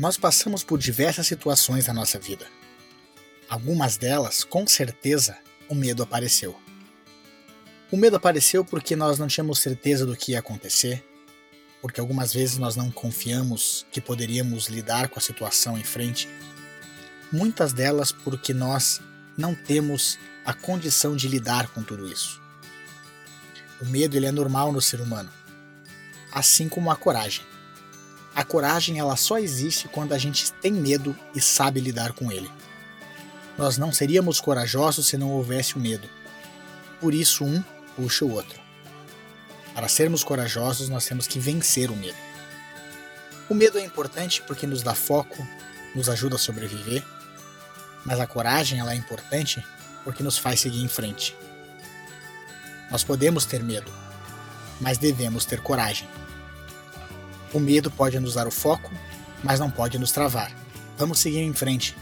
Nós passamos por diversas situações na nossa vida. Algumas delas, com certeza, o medo apareceu. O medo apareceu porque nós não tínhamos certeza do que ia acontecer, porque algumas vezes nós não confiamos que poderíamos lidar com a situação em frente. Muitas delas porque nós não temos a condição de lidar com tudo isso. O medo ele é normal no ser humano, assim como a coragem. A coragem ela só existe quando a gente tem medo e sabe lidar com ele. Nós não seríamos corajosos se não houvesse o medo. Por isso um puxa o outro. Para sermos corajosos, nós temos que vencer o medo. O medo é importante porque nos dá foco, nos ajuda a sobreviver, mas a coragem ela é importante porque nos faz seguir em frente. Nós podemos ter medo, mas devemos ter coragem. O medo pode nos dar o foco, mas não pode nos travar. Vamos seguir em frente,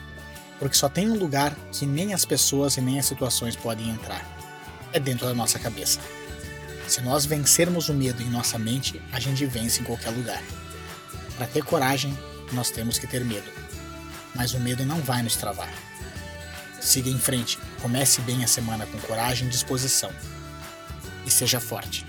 porque só tem um lugar que nem as pessoas e nem as situações podem entrar. É dentro da nossa cabeça. Se nós vencermos o medo em nossa mente, a gente vence em qualquer lugar. Para ter coragem, nós temos que ter medo. Mas o medo não vai nos travar. Siga em frente, comece bem a semana com coragem e disposição. E seja forte.